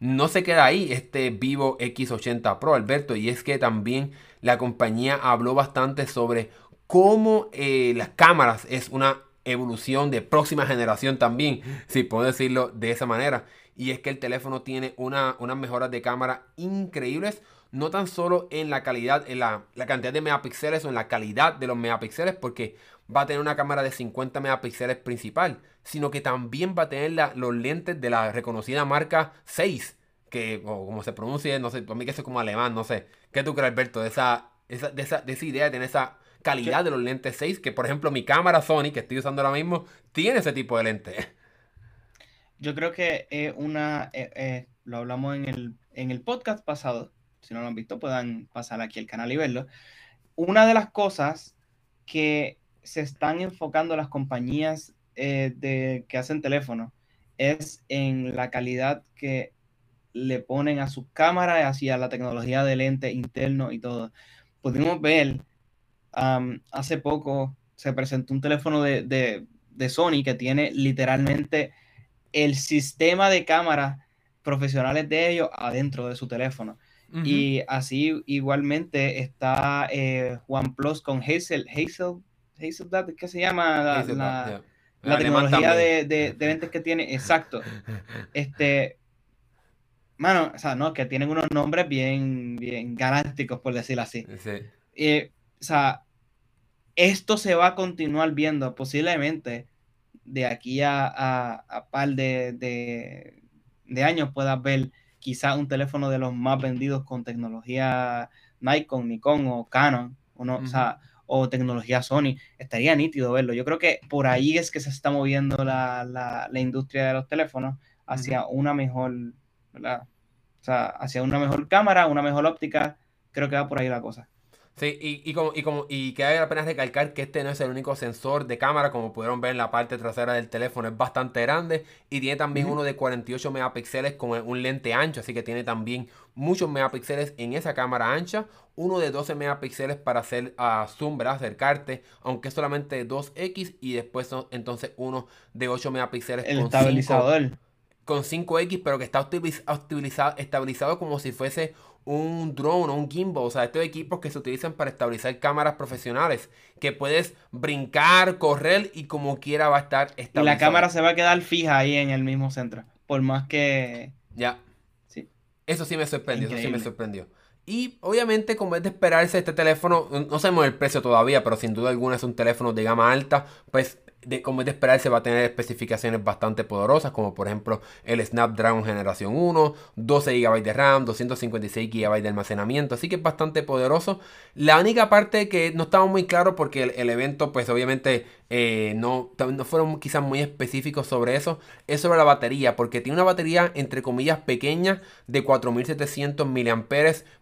Speaker 1: no se queda ahí este Vivo X80 Pro, Alberto, y es que también la compañía habló bastante sobre cómo eh, las cámaras es una evolución de próxima generación también, si puedo decirlo de esa manera. y es que el teléfono tiene una, unas mejoras de cámara increíbles, no tan solo en la calidad, en la, la, cantidad de megapíxeles o en la calidad de los megapíxeles, porque va a tener una cámara de 50 megapíxeles principal, sino que también va a tener los lentes de la reconocida marca 6, que, o como se pronuncia, no sé, para mí que es como alemán, no sé. ¿Qué tú crees, Alberto, de esa, esa, de esa, de esa idea de tener esa calidad de los lentes 6? Que, por ejemplo, mi cámara Sony, que estoy usando ahora mismo, tiene ese tipo de lentes.
Speaker 2: Yo creo que es una, eh, eh, lo hablamos en el, en el podcast pasado, si no lo han visto, puedan pasar aquí al canal y verlo. Una de las cosas que se están enfocando las compañías eh, de, que hacen teléfonos es en la calidad que le ponen a sus cámaras, hacia la tecnología de lente interno y todo. Pudimos ver, hace poco se presentó un teléfono de, de, de, Sony que tiene literalmente el sistema de cámaras profesionales de ellos adentro de su teléfono. Y así igualmente está eh, OnePlus con Hazel, Hazel, Hazel, ¿qué se llama? La, la, tecnología de, de, de, lentes que tiene, exacto. Este, mano, o sea, no, que tienen unos nombres bien, bien galácticos, por decirlo así. Sí. o sea, esto se va a continuar viendo posiblemente de aquí a, a, par de, de, de, años puedas ver quizás un teléfono de los más vendidos con tecnología Nikon, Nikon o Canon, o, no, o, sea, o tecnología Sony. Estaría nítido verlo. Yo creo que por ahí es que se está moviendo la, la, la industria de los teléfonos hacia una mejor ¿verdad? O sea, hacia una mejor cámara, una mejor óptica, creo que va por ahí la cosa.
Speaker 1: Sí, y, y, como, y, como, y que hay la pena recalcar que este no es el único sensor de cámara, como pudieron ver en la parte trasera del teléfono, es bastante grande y tiene también uno de 48 megapíxeles con un lente ancho, así que tiene también muchos megapíxeles en esa cámara ancha, uno de 12 megapíxeles para hacer uh, zoom, ¿verdad? acercarte, aunque solamente 2X y después entonces uno de 8 megapíxeles.
Speaker 2: El estabilizador
Speaker 1: con 5X, pero que está estabilizado, estabilizado como si fuese un drone o un gimbal. O sea, estos equipos que se utilizan para estabilizar cámaras profesionales. Que puedes brincar, correr y como quiera va a estar
Speaker 2: estabilizado. Y la cámara se va a quedar fija ahí en el mismo centro. Por más que.
Speaker 1: Ya. Sí. Eso sí me sorprendió, eso sí me sorprendió. Y obviamente, como es de esperarse, este teléfono, no sabemos el precio todavía, pero sin duda alguna es un teléfono de gama alta. Pues de, como es de esperarse, va a tener especificaciones bastante poderosas, como por ejemplo el Snapdragon Generación 1, 12 GB de RAM, 256 GB de almacenamiento, así que es bastante poderoso. La única parte que no estaba muy claro porque el, evento, pues obviamente eh, no, no fueron quizás muy específicos sobre eso, es sobre la batería, porque tiene una batería entre comillas pequeña de 4700 mAh,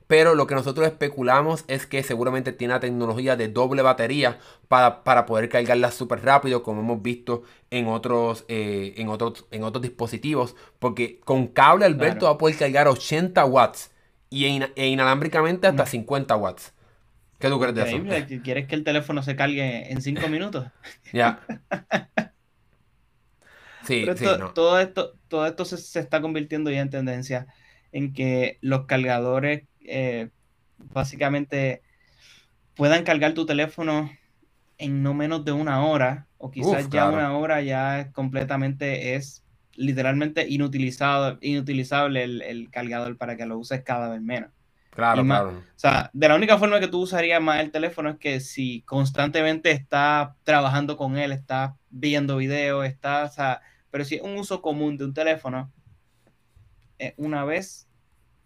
Speaker 1: pero lo que nosotros especulamos es que seguramente tiene la tecnología de doble batería para, para poder cargarla súper rápido, como hemos visto en otros, eh, en otros, en otros dispositivos, porque con cable Alberto va a poder cargar 80 watts y e inalámbricamente hasta 50 watts. ¿Qué tú crees de eso?
Speaker 2: ¿Quieres que el teléfono se cargue en 5 minutos?
Speaker 1: Ya. sí,
Speaker 2: sí, todo esto, todo esto se, se está convirtiendo ya en tendencia en que los cargadores eh, básicamente puedan cargar tu teléfono en no menos de una hora o quizás ya una hora ya completamente es literalmente inutilizado, inutilizable el, cargador para que lo uses cada vez menos.
Speaker 1: Claro, claro.
Speaker 2: O sea, de la única forma que tú usarías más el teléfono es que si constantemente estás trabajando con él, estás viendo videos, estás, o sea, pero si es un uso común de un teléfono, una vez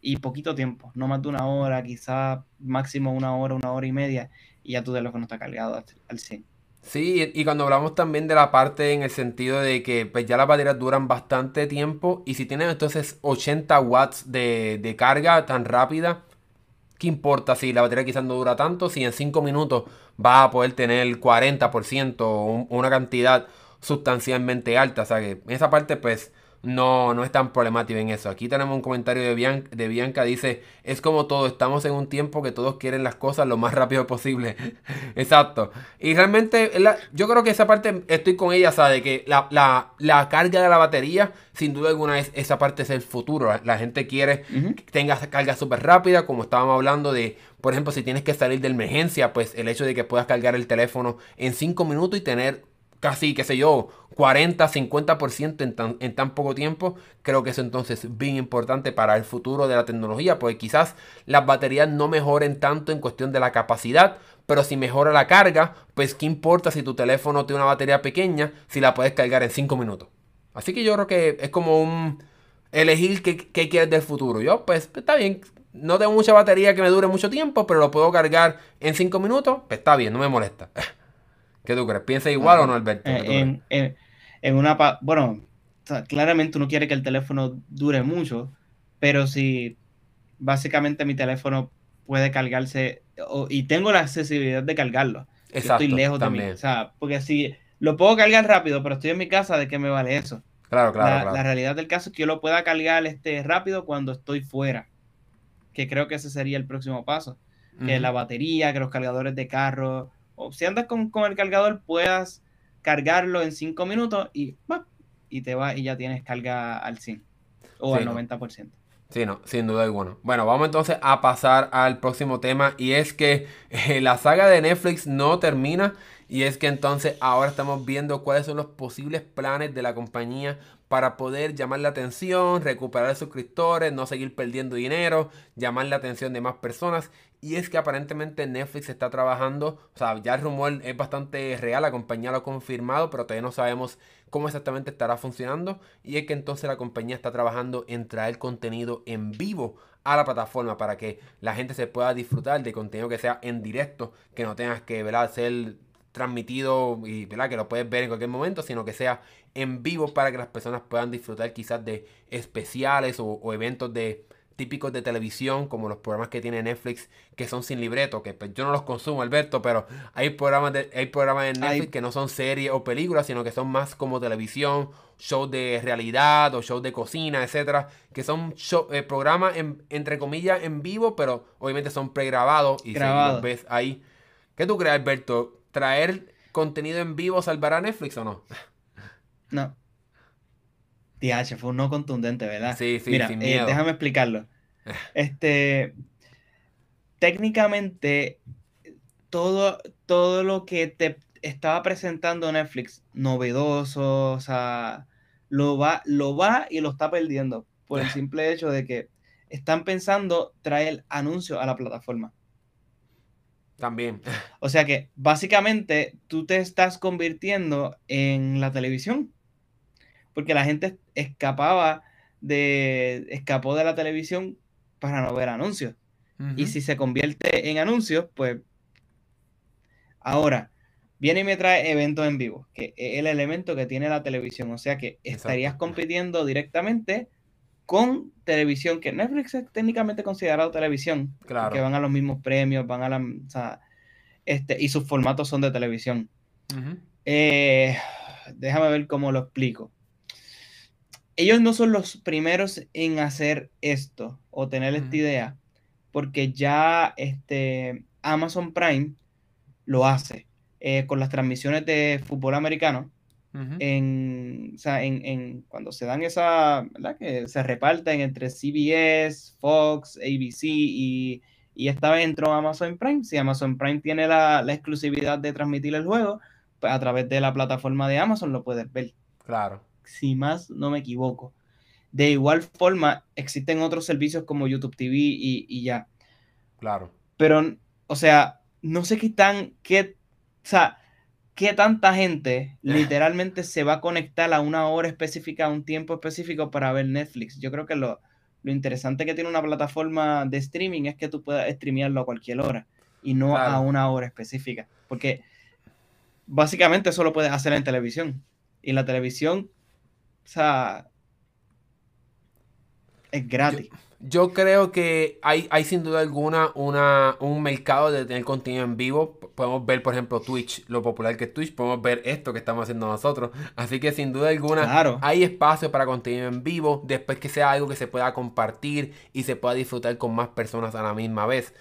Speaker 2: y poquito tiempo, no más de una hora, quizá máximo una hora, una hora y media, y ya tu teléfono está cargado al 100.
Speaker 1: Sí, y cuando hablamos también de la parte en el sentido de que pues ya las baterías duran bastante tiempo y si tienes entonces 80 watts de, carga tan rápida, ¿qué importa si la batería quizás no dura tanto? Si en 5 minutos vas a poder tener 40% o una cantidad sustancialmente alta. O sea que en esa parte pues no, no es tan problemático en eso. Aquí tenemos un comentario de Bianca, de Bianca, dice, es como todo, estamos en un tiempo que todos quieren las cosas lo más rápido posible. Exacto. Y realmente, yo creo que esa parte, estoy con ella, sabe que la, la, carga de la batería, sin duda alguna, es, esa parte es el futuro. La, gente quiere que tenga carga súper rápida, como estábamos hablando de, por ejemplo, si tienes que salir de emergencia, pues el hecho de que puedas cargar el teléfono en 5 minutos y tener casi, qué sé yo, 40, 50% en tan, en tan poco tiempo, creo que eso entonces es bien importante para el futuro de la tecnología, porque quizás las baterías no mejoren tanto en cuestión de la capacidad, pero si mejora la carga, pues qué importa si tu teléfono tiene una batería pequeña, si la puedes cargar en 5 minutos. Así que yo creo que es como un elegir qué, qué quieres del futuro. Yo, pues, está bien, no tengo mucha batería que me dure mucho tiempo, pero lo puedo cargar en 5 minutos, pues está bien, no me molesta. ¿Qué tú crees? ¿Piensa igual o no, Alberto?
Speaker 2: En, en, una... Bueno, claramente uno quiere que el teléfono dure mucho, pero si básicamente mi teléfono puede cargarse y tengo la accesibilidad de cargarlo. Exacto, estoy lejos de mí. O sea, porque si lo puedo cargar rápido, pero estoy en mi casa, ¿de qué me vale eso?
Speaker 1: Claro, claro,
Speaker 2: la,
Speaker 1: claro.
Speaker 2: la realidad del caso es que yo lo pueda cargar este, rápido cuando estoy fuera. Que creo que ese sería el próximo paso. Que la batería, que los cargadores de carro. O si andas con, con el cargador, puedas cargarlo en 5 minutos y, y te va y ya tienes carga al 100 o al 90%.
Speaker 1: Sí, no, sin duda alguna. Bueno, vamos entonces a pasar al próximo tema y es que eh, la saga de Netflix no termina y es que entonces ahora estamos viendo cuáles son los posibles planes de la compañía para poder llamar la atención, recuperar suscriptores, no seguir perdiendo dinero, llamar la atención de más personas. Y es que aparentemente Netflix está trabajando, o sea, ya el rumor es bastante real, la compañía lo ha confirmado, pero todavía no sabemos cómo exactamente estará funcionando. Y es que entonces la compañía está trabajando en traer contenido en vivo a la plataforma para que la gente se pueda disfrutar de contenido que sea en directo, que no tengas que ¿verdad? ser transmitido y ¿verdad? que lo puedes ver en cualquier momento, sino que sea en vivo para que las personas puedan disfrutar quizás de especiales o, eventos de típicos de televisión como los programas que tiene Netflix que son sin libreto, que pues, yo no los consumo Alberto, pero hay programas de, hay programas en Netflix que no son series o películas, sino que son más como televisión, shows de realidad o shows de cocina, etcétera, que son eh, programas entre comillas en vivo, pero obviamente son pregrabados y los ves ahí. ¿Qué tú crees, Alberto? ¿Traer contenido en vivo salvará a Netflix o no?
Speaker 2: No. TH, fue un no contundente, ¿verdad?
Speaker 1: Sí, sí,
Speaker 2: Mira, eh, déjame explicarlo. Este, técnicamente, todo, todo lo que te estaba presentando Netflix, novedoso, o sea, lo va, lo va y lo está perdiendo por el simple hecho de que están pensando traer anuncios a la plataforma.
Speaker 1: También.
Speaker 2: O sea que básicamente tú te estás convirtiendo en la televisión porque la gente escapaba de, escapó de la televisión para no ver anuncios. Y si se convierte en anuncios, pues ahora viene y me trae eventos en vivo, que es el elemento que tiene la televisión. O sea que estarías compitiendo directamente con televisión, que Netflix es técnicamente considerado televisión,
Speaker 1: claro.
Speaker 2: que van a los mismos premios, van a la, o sea, este, y sus formatos son de televisión. Eh, déjame ver cómo lo explico ellos no son los primeros en hacer esto o tener esta idea, porque ya este, Amazon Prime lo hace eh, con las transmisiones de fútbol americano. en, o sea, en, cuando se dan esa, ¿verdad? Que se reparten entre CBS, Fox, ABC y, y esta vez entró Amazon Prime. Si Amazon Prime tiene la, la exclusividad de transmitir el juego, pues a través de la plataforma de Amazon lo puedes ver.
Speaker 1: Claro
Speaker 2: si más no me equivoco. De igual forma, existen otros servicios como YouTube TV y, ya.
Speaker 1: Claro.
Speaker 2: Pero, o sea, no sé qué tan, qué, o sea, qué tanta gente literalmente se va a conectar a una hora específica, a un tiempo específico para ver Netflix. Yo creo que lo, lo interesante que tiene una plataforma de streaming es que tú puedas streamearlo a cualquier hora y no a una hora específica. Porque básicamente eso lo puedes hacer en televisión. Y la televisión o sea, es gratis.
Speaker 1: Yo, creo que hay, hay sin duda alguna una, un mercado de tener contenido en vivo. Podemos ver, por ejemplo, Twitch, lo popular que es Twitch. Podemos ver esto que estamos haciendo nosotros. Así que sin duda alguna hay espacio para contenido en vivo. Después que sea algo que se pueda compartir y se pueda disfrutar con más personas a la misma vez.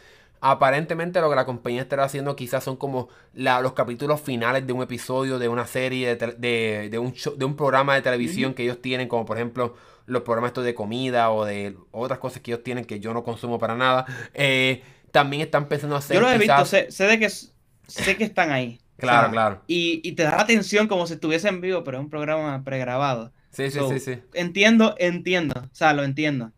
Speaker 1: Aparentemente lo que la compañía estará haciendo quizás son como los capítulos finales de un episodio, de una serie, de, un, de un programa de televisión que ellos tienen, como por ejemplo los programas estos de comida o de otras cosas que ellos tienen que yo no consumo para nada. Eh, también están pensando hacer...
Speaker 2: Yo lo he visto, sé, de que, sé que están ahí.
Speaker 1: Claro, claro.
Speaker 2: Y, y, te da la atención como si estuviese en vivo, pero es un programa pregrabado.
Speaker 1: Sí, sí, sí, sí.
Speaker 2: Entiendo, entiendo. O sea, lo entiendo.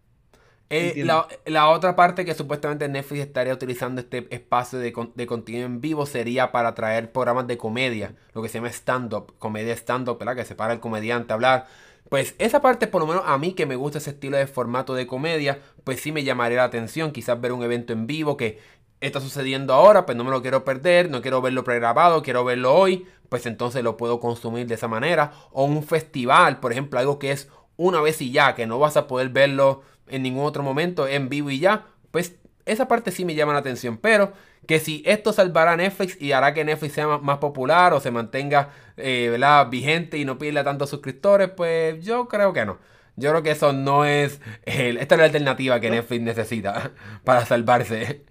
Speaker 1: Eh, la, otra parte que supuestamente Netflix estaría utilizando este espacio de, de, contenido en vivo sería para traer programas de comedia, lo que se llama stand-up, comedia stand-up, ¿verdad? Que se para el comediante a hablar. Pues esa parte, por lo menos a mí que me gusta ese estilo de formato de comedia, pues sí me llamaría la atención, quizás ver un evento en vivo que está sucediendo ahora, pues no me lo quiero perder, no quiero verlo pregrabado, quiero verlo hoy, pues entonces lo puedo consumir de esa manera. O un festival, por ejemplo, algo que es una vez y ya, que no vas a poder verlo en ningún otro momento en vivo y ya, pues esa parte sí me llama la atención. Pero que si esto salvará a Netflix y hará que Netflix sea más popular o se mantenga eh, vigente y no pierda tantos suscriptores, pues yo creo que no. Yo creo que eso no es. esta es la alternativa que Netflix necesita para salvarse.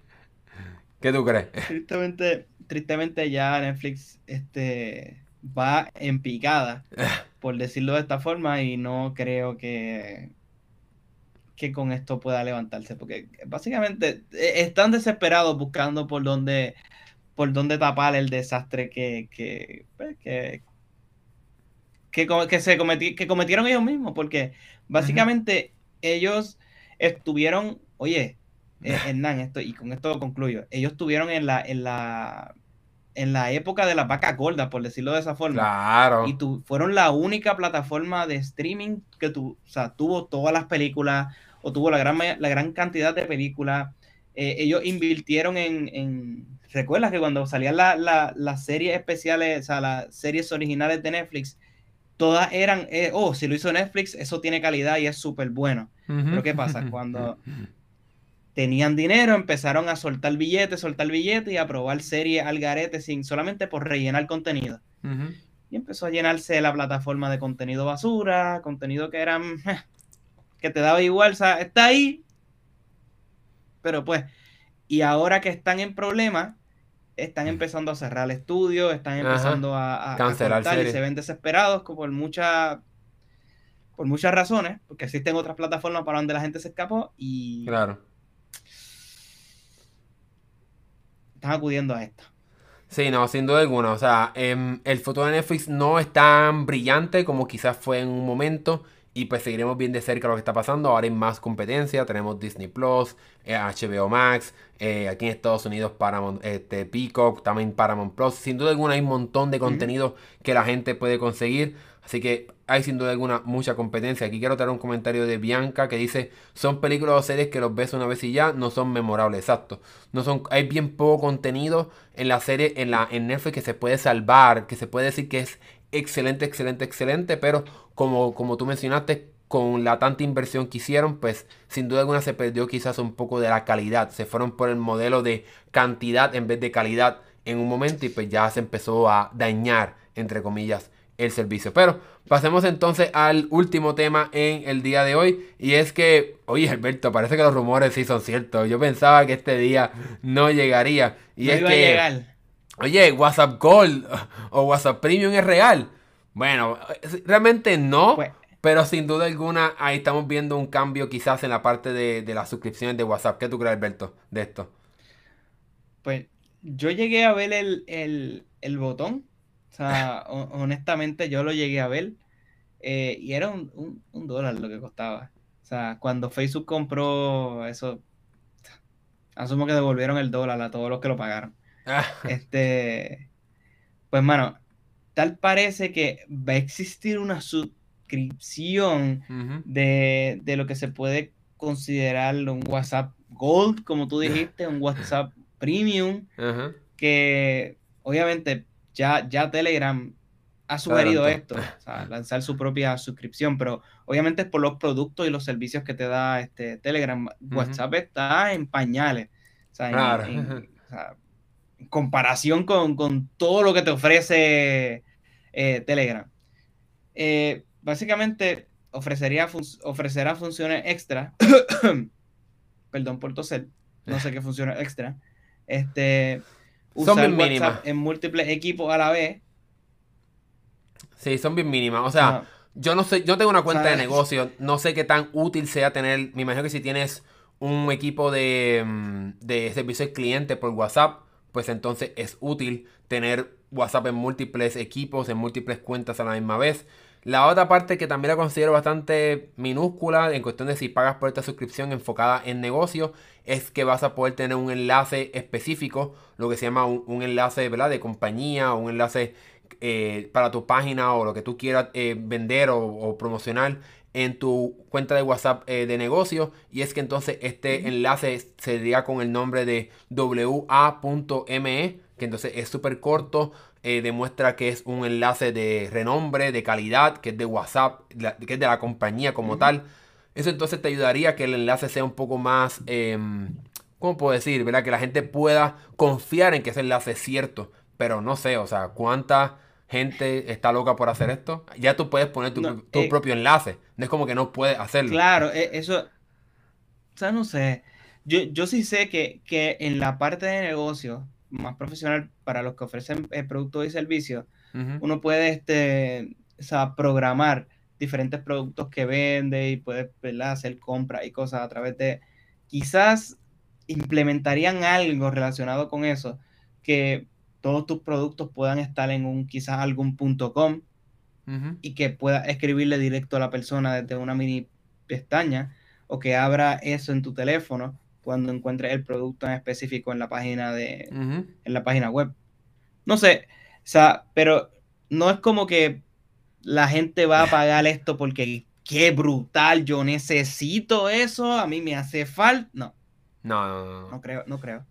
Speaker 1: ¿Qué tú crees?
Speaker 2: Tristemente, tristemente ya Netflix este, va en picada, por decirlo de esta forma, y no creo que que con esto pueda levantarse, porque básicamente eh, están desesperados buscando por dónde, por dónde tapar el desastre que, que, pues, que, que, se que cometieron ellos mismos, porque básicamente ellos estuvieron, oye, eh, Hernán, esto, y con esto concluyo, ellos estuvieron en la, en la, en la época de la vaca gorda, por decirlo de esa forma.
Speaker 1: Claro.
Speaker 2: Y tu, fueron la única plataforma de streaming que tu, o sea, tuvo todas las películas, o tuvo la gran, la gran cantidad de películas. Eh, ellos invirtieron en, en, ¿Recuerdas que cuando salían las series especiales, o sea, las series originales de Netflix, todas eran, eh, oh, si lo hizo Netflix, eso tiene calidad y es súper bueno. Pero ¿qué pasa? Cuando tenían dinero, empezaron a soltar billetes, soltar billetes y a probar series al garete sin, solamente por rellenar contenido. Y empezó a llenarse la plataforma de contenido basura, contenido que eran que te daba igual, o sea, está ahí, pero pues, y ahora que están en problemas, están mm. empezando a cerrar el estudio, están empezando a,
Speaker 1: cancelar
Speaker 2: y se ven desesperados por muchas por muchas razones, porque existen otras plataformas para donde la gente se escapó y
Speaker 1: claro.
Speaker 2: están acudiendo a esto.
Speaker 1: Sí, no, sin duda alguna. O sea, em, el futuro de Netflix no es tan brillante como quizás fue en un momento. Y pues seguiremos bien de cerca lo que está pasando. Ahora hay más competencia. Tenemos Disney Plus, HBO eh, Max, eh, aquí en Estados Unidos Paramount, este, Peacock, también Paramount Plus. Sin duda alguna hay un montón de contenido que la gente puede conseguir. Así que hay sin duda alguna mucha competencia. Aquí quiero traer un comentario de Bianca que dice, son películas o series que los ves una vez y ya no son memorables. Exacto. No son, hay bien poco contenido en la serie, en, la, en Netflix que se puede salvar, que se puede decir que es excelente, excelente, excelente, pero como, como tú mencionaste, con la tanta inversión que hicieron, pues sin duda alguna se perdió quizás un poco de la calidad. Se fueron por el modelo de cantidad en vez de calidad en un momento y pues ya se empezó a dañar, entre comillas, el servicio. Pero pasemos entonces al último tema en el día de hoy y es que, oye Alberto, parece que los rumores sí son ciertos. Yo pensaba que este día no llegaría y es que oye, WhatsApp Gold o WhatsApp Premium es real. Bueno, realmente no. Pues- pero sin duda alguna, ahí estamos viendo un cambio quizás en la parte de, las suscripciones de WhatsApp. ¿Qué tú crees, Alberto, de esto?
Speaker 2: Pues yo llegué a ver el, botón. O sea, honestamente yo lo llegué a ver. Eh, y era un, un, dólar lo que costaba. O sea, cuando Facebook compró eso, asumo que devolvieron el dólar a todos los que lo pagaron. Ah. Este, pues, mano, tal parece que va a existir una suscripción de, lo que se puede considerar un WhatsApp Gold, como tú dijiste, un WhatsApp Premium, que obviamente ya, ya Telegram ha sugerido esto, lanzar su propia suscripción, pero obviamente es por los productos y los servicios que te da este Telegram. WhatsApp está en pañales. O sea, comparación con, todo lo que te ofrece eh, Telegram. Eh, básicamente ofrecería ofrecerá funciones extra. Perdón por toser. No sé qué funciones extra. Este,
Speaker 1: usar WhatsApp
Speaker 2: en múltiples equipos a la vez.
Speaker 1: Sí, son bien mínimas. O sea, yo no sé, yo tengo una cuenta de negocio. No sé qué tan útil sea tener. Me imagino que si tienes un equipo de, mm, de servicio al cliente por WhatsApp, pues entonces es útil tener WhatsApp en múltiples equipos, en múltiples cuentas a la misma vez. La otra parte que también la considero bastante minúscula en cuestión de si pagas por esta suscripción enfocada en negocio es que vas a poder tener un enlace específico, lo que se llama un, enlace ¿verdad? de compañía o un enlace eh, para tu página o lo que tú quieras eh, vender o, promocionar en tu cuenta de WhatsApp eh, de negocio y es que entonces este enlace se diría con el nombre de wa.me que entonces es súper corto eh, demuestra que es un enlace de renombre, de calidad, que es de WhatsApp, que es de la compañía como tal. Eso entonces te ayudaría a que el enlace sea un poco más, em, ¿cómo puedo decir? ¿verdad? Que la gente pueda confiar en que ese enlace es cierto. Pero no sé, o sea, ¿cuánta gente está loca por hacer esto? Ya tú puedes poner tu, eh, propio enlace. No es como que no puedes hacerlo.
Speaker 2: Claro, e, eso, o sea, no sé. Yo, yo sí sé que, que en la parte de negocio, más profesional para los que ofrecen eh, productos y servicios, uno puede este, programar diferentes productos que vende y puede hacer compras y cosas a través de... Quizás implementarían algo relacionado con eso, que todos tus productos puedan estar en un quizás algún punto com y que pueda escribirle directo a la persona desde una mini pestaña o que abra eso en tu teléfono cuando encuentres el producto en específico en la página de en la página web. No sé, o sea, pero no es como que la gente va a pagar esto porque qué brutal, yo necesito eso, a mí me hace falta. No.
Speaker 1: No, no, no.
Speaker 2: No creo, no creo.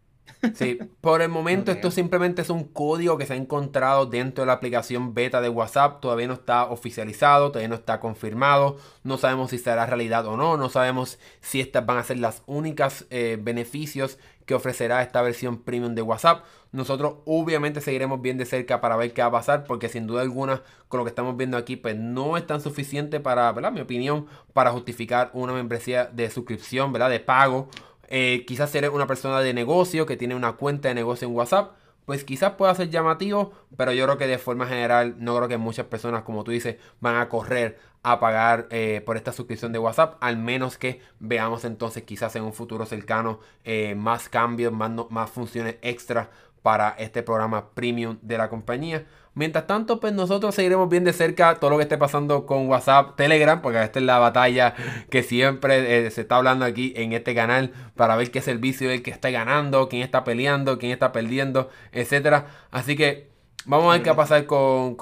Speaker 1: Sí, por el momento esto simplemente es un código que se ha encontrado dentro de la aplicación beta de WhatsApp. Todavía no está oficializado, todavía no está confirmado. No sabemos si será realidad o no. No sabemos si estas van a ser las únicas eh, beneficios que ofrecerá esta versión premium de WhatsApp. Nosotros obviamente seguiremos bien de cerca para ver qué va a pasar porque sin duda alguna con lo que estamos viendo aquí pues no es tan suficiente para, ¿verdad? Mi opinión, para justificar una membresía de suscripción, ¿verdad? De pago eh, quizás eres una persona de negocio que tiene una cuenta de negocio en WhatsApp, pues quizás pueda ser llamativo, pero yo creo que de forma general no creo que muchas personas, como tú dices, van a correr a pagar eh, por esta suscripción de WhatsApp, al menos que veamos entonces quizás en un futuro cercano eh, más cambios, más, más funciones extra para este programa premium de la compañía. Mientras tanto, pues nosotros seguiremos bien de cerca todo lo que esté pasando con WhatsApp, Telegram, porque esta es la batalla que siempre eh, se está hablando aquí en este canal para ver qué servicio es el que está ganando, quién está peleando, quién está perdiendo, etcétera. Así que vamos a ver qué va a pasar con,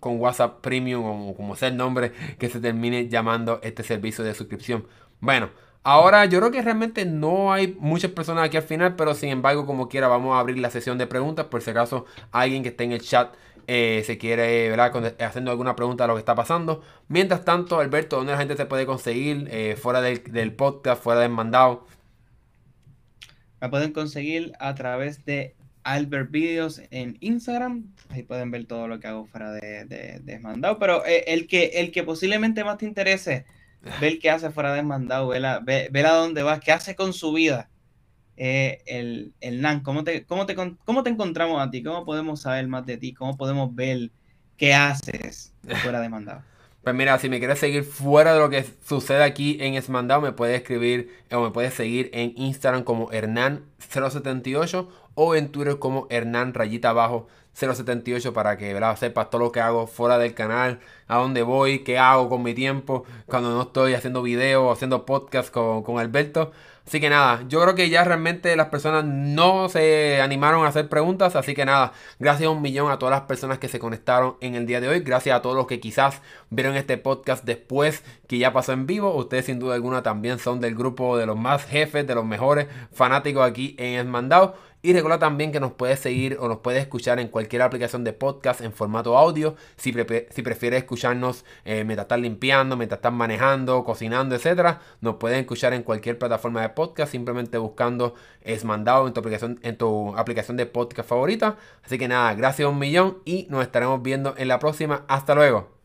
Speaker 1: WhatsApp Premium o como sea el nombre que se termine llamando este servicio de suscripción. Bueno, Ahora yo creo que realmente no hay muchas personas aquí al final, pero sin embargo como quiera vamos a abrir la sesión de preguntas por si acaso alguien que esté en el chat eh, se quiere, ¿verdad? Haciendo alguna pregunta de lo que está pasando. Mientras tanto, Alberto, ¿dónde la gente se puede conseguir eh, fuera del, podcast, fuera del mandado?
Speaker 2: Me pueden conseguir a través de Albert Videos en Instagram. Ahí pueden ver todo lo que hago fuera de, de, mandado. Pero eh, el, que, el que posiblemente más te interese, ver qué hace fuera de mandado, ver a, ver a dónde vas, qué hace con su vida eh, el, el NAN, ¿cómo te, cómo, te, ¿cómo te encontramos a ti? ¿Cómo podemos saber más de ti? ¿Cómo podemos ver qué haces fuera de mandado?
Speaker 1: Pues mira, si me quieres seguir fuera de lo que sucede aquí en Esmandado, me puedes escribir o me puedes seguir en Instagram como Hernán078 o en Twitter como Hernán rayita abajo 078 para que ¿verdad? sepas todo lo que hago fuera del canal, a dónde voy, qué hago con mi tiempo, cuando no estoy haciendo videos o haciendo podcast con, con Alberto. Así que nada, yo creo que ya realmente las personas no se animaron a hacer preguntas. Así que nada, gracias a un millón a todas las personas que se conectaron en el día de hoy. Gracias a todos los que quizás vieron este podcast después que ya pasó en vivo. Ustedes sin duda alguna también son del grupo de los más jefes, de los mejores fanáticos aquí en El Mandado. Y recuerda también que nos puedes seguir o nos puedes escuchar en cualquier aplicación de podcast en formato audio. Si, si prefieres escucharnos eh, mientras estás limpiando, mientras estás manejando, cocinando, etcétera, nos puedes escuchar en cualquier plataforma de podcast simplemente buscando es mandado en tu aplicación, en tu aplicación de podcast favorita. Así que nada, gracias un millón y nos estaremos viendo en la próxima. Hasta luego.